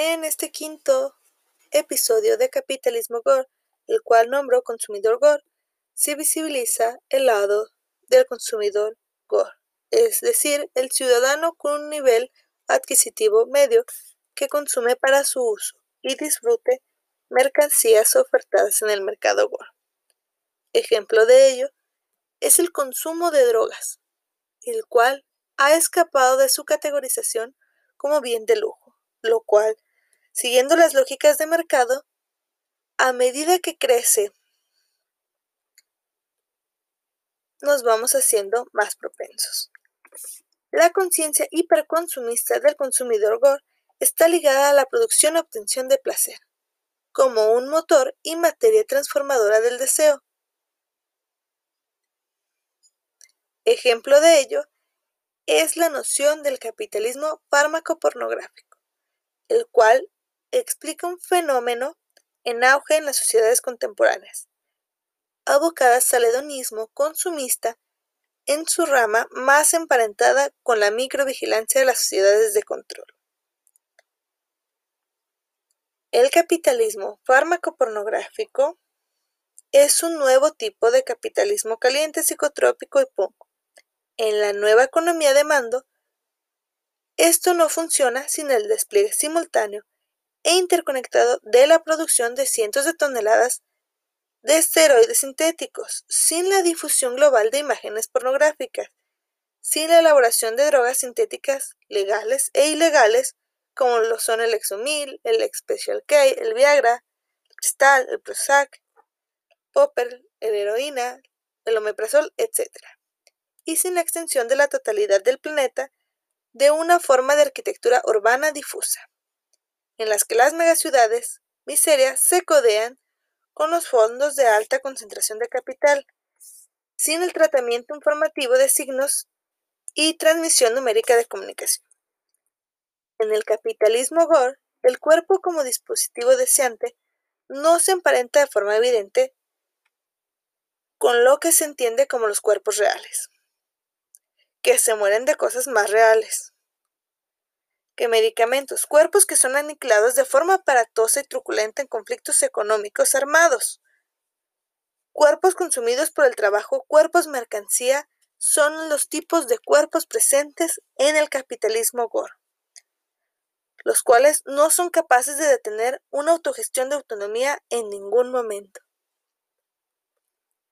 En este quinto episodio de Capitalismo Gore, el cual nombró Consumidor Gore, se visibiliza el lado del consumidor Gore, es decir, el ciudadano con un nivel adquisitivo medio que consume para su uso y disfrute mercancías ofertadas en el mercado Gore. Ejemplo de ello es el consumo de drogas, el cual ha escapado de su categorización como bien de lujo, lo cual, siguiendo las lógicas de mercado, a medida que crece, nos vamos haciendo más propensos. La conciencia hiperconsumista del consumidor Gore está ligada a la producción y obtención de placer, como un motor y materia transformadora del deseo. Ejemplo de ello es la noción del capitalismo fármaco-pornográfico, el cual explica un fenómeno en auge en las sociedades contemporáneas, abocadas al hedonismo consumista en su rama más emparentada con la microvigilancia de las sociedades de control. El capitalismo fármaco-pornográfico es un nuevo tipo de capitalismo caliente, psicotrópico y poco en la nueva economía de mando, esto no funciona sin el despliegue simultáneo e interconectado de la producción de cientos de toneladas de esteroides sintéticos, sin la difusión global de imágenes pornográficas, sin la elaboración de drogas sintéticas legales e ilegales como lo son el Exomil, el Special K, el Viagra, el Cristal, el Prozac, Popper, el heroína, el omeprazol, etc y sin la extensión de la totalidad del planeta de una forma de arquitectura urbana difusa, en las que las megaciudades miserias se codean con los fondos de alta concentración de capital, sin el tratamiento informativo de signos y transmisión numérica de comunicación. En el capitalismo Gore, el cuerpo como dispositivo deseante no se emparenta de forma evidente con lo que se entiende como los cuerpos reales que se mueren de cosas más reales que medicamentos, cuerpos que son aniquilados de forma aparatosa y truculenta en conflictos económicos armados. Cuerpos consumidos por el trabajo, cuerpos mercancía, son los tipos de cuerpos presentes en el capitalismo Gore, los cuales no son capaces de detener una autogestión de autonomía en ningún momento.